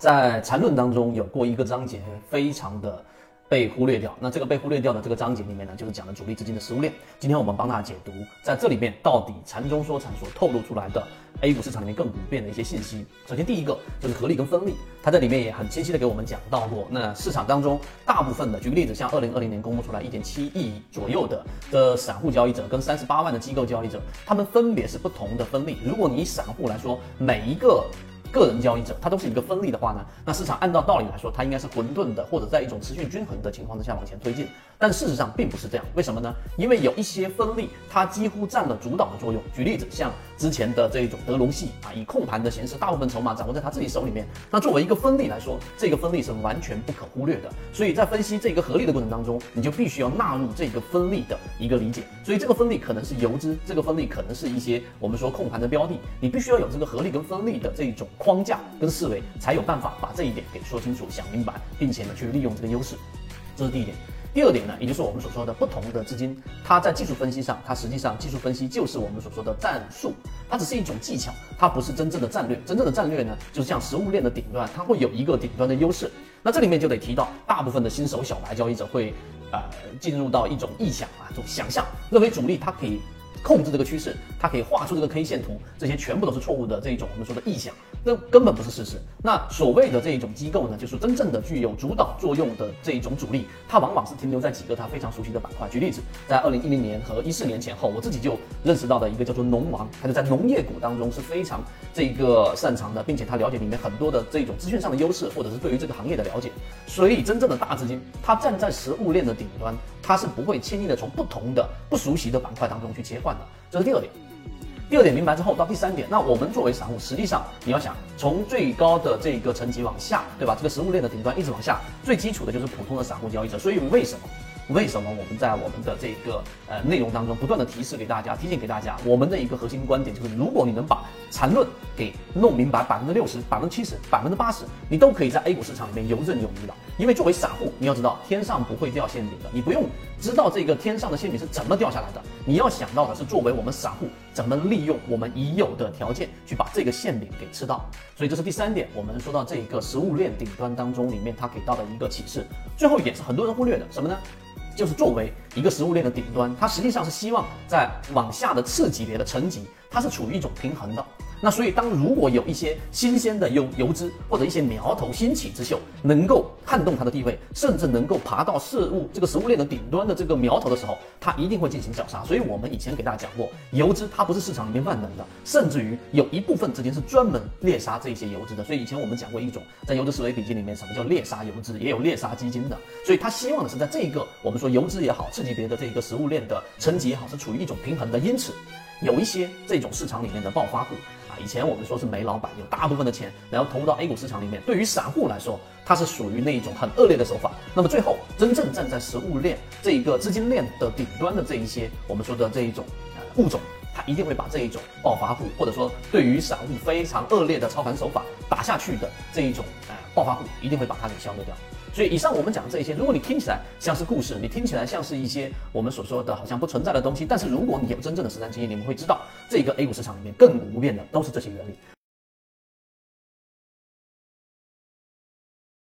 在缠论当中有过一个章节，非常的被忽略掉。那这个被忽略掉的这个章节里面呢，就是讲的主力资金的食物链。今天我们帮大家解读，在这里面到底缠中说禅所透露出来的 A 股市场里面更普遍的一些信息。首先第一个就是合力跟分力，它在里面也很清晰的给我们讲到过。那市场当中大部分的，举个例子，像二零二零年公布出来一点七亿左右的的散户交易者跟三十八万的机构交易者，他们分别是不同的分力。如果你散户来说，每一个个人交易者，它都是一个分立的话呢，那市场按照道理来说，它应该是混沌的，或者在一种持续均衡的情况之下往前推进。但事实上并不是这样，为什么呢？因为有一些分力，它几乎占了主导的作用。举例子，像之前的这一种德隆系啊，以控盘的形式，大部分筹码掌握在他自己手里面。那作为一个分力来说，这个分力是完全不可忽略的。所以在分析这个合力的过程当中，你就必须要纳入这个分力的一个理解。所以这个分力可能是游资，这个分力可能是一些我们说控盘的标的，你必须要有这个合力跟分力的这一种框架跟思维，才有办法把这一点给说清楚、想明白，并且呢去利用这个优势。这是第一点。第二点呢，也就是我们所说的不同的资金，它在技术分析上，它实际上技术分析就是我们所说的战术，它只是一种技巧，它不是真正的战略。真正的战略呢，就是像食物链的顶端，它会有一个顶端的优势。那这里面就得提到，大部分的新手小白交易者会，呃，进入到一种臆想啊，这种想象，认为主力它可以。控制这个趋势，它可以画出这个 K 线图，这些全部都是错误的这一种我们说的臆想，那根本不是事实。那所谓的这一种机构呢，就是真正的具有主导作用的这一种主力，它往往是停留在几个它非常熟悉的板块。举例子，在二零一零年和一四年前后，我自己就认识到的一个叫做农王，它就在农业股当中是非常这个擅长的，并且他了解里面很多的这种资讯上的优势，或者是对于这个行业的了解。所以真正的大资金，它站在食物链的顶端，它是不会轻易的从不同的不熟悉的板块当中去切换。这是第二点，第二点明白之后，到第三点，那我们作为散户，实际上你要想从最高的这个层级往下，对吧？这个食物链的顶端一直往下，最基础的就是普通的散户交易者。所以为什么？为什么我们在我们的这个呃内容当中不断的提示给大家，提醒给大家，我们的一个核心观点就是，如果你能把缠论给弄明白百分之六十、百分之七十、百分之八十，你都可以在 A 股市场里面游刃有余了。因为作为散户，你要知道天上不会掉馅饼的，你不用知道这个天上的馅饼是怎么掉下来的，你要想到的是作为我们散户怎么利用我们已有的条件去把这个馅饼给吃到。所以这是第三点，我们说到这一个食物链顶端当中里面它给到的一个启示。最后一点是很多人忽略的什么呢？就是作为一个食物链的顶端，它实际上是希望在往下的次级别的层级，它是处于一种平衡的。那所以，当如果有一些新鲜的油油脂或者一些苗头兴起之秀，能够撼动它的地位，甚至能够爬到事物这个食物链的顶端的这个苗头的时候，它一定会进行绞杀。所以我们以前给大家讲过，油脂它不是市场里面万能的，甚至于有一部分资金是专门猎杀这些油脂的。所以以前我们讲过一种在油脂思维笔记里面，什么叫猎杀油脂，也有猎杀基金的。所以他希望的是在这个我们说油脂也好，次级别的这个食物链的层级也好，是处于一种平衡的。因此，有一些这种市场里面的暴发户啊。以前我们说是煤老板有大部分的钱，然后投入到 A 股市场里面。对于散户来说，它是属于那一种很恶劣的手法。那么最后真正站在食物链这一个资金链的顶端的这一些我们说的这一种呃物种，它一定会把这一种暴发户，或者说对于散户非常恶劣的操盘手法打下去的这一种呃暴发户，一定会把它给消灭掉。所以以上我们讲的这些，如果你听起来像是故事，你听起来像是一些我们所说的好像不存在的东西，但是如果你有真正的实战经验，你们会知道，这个 A 股市场里面亘古不变的都是这些原理。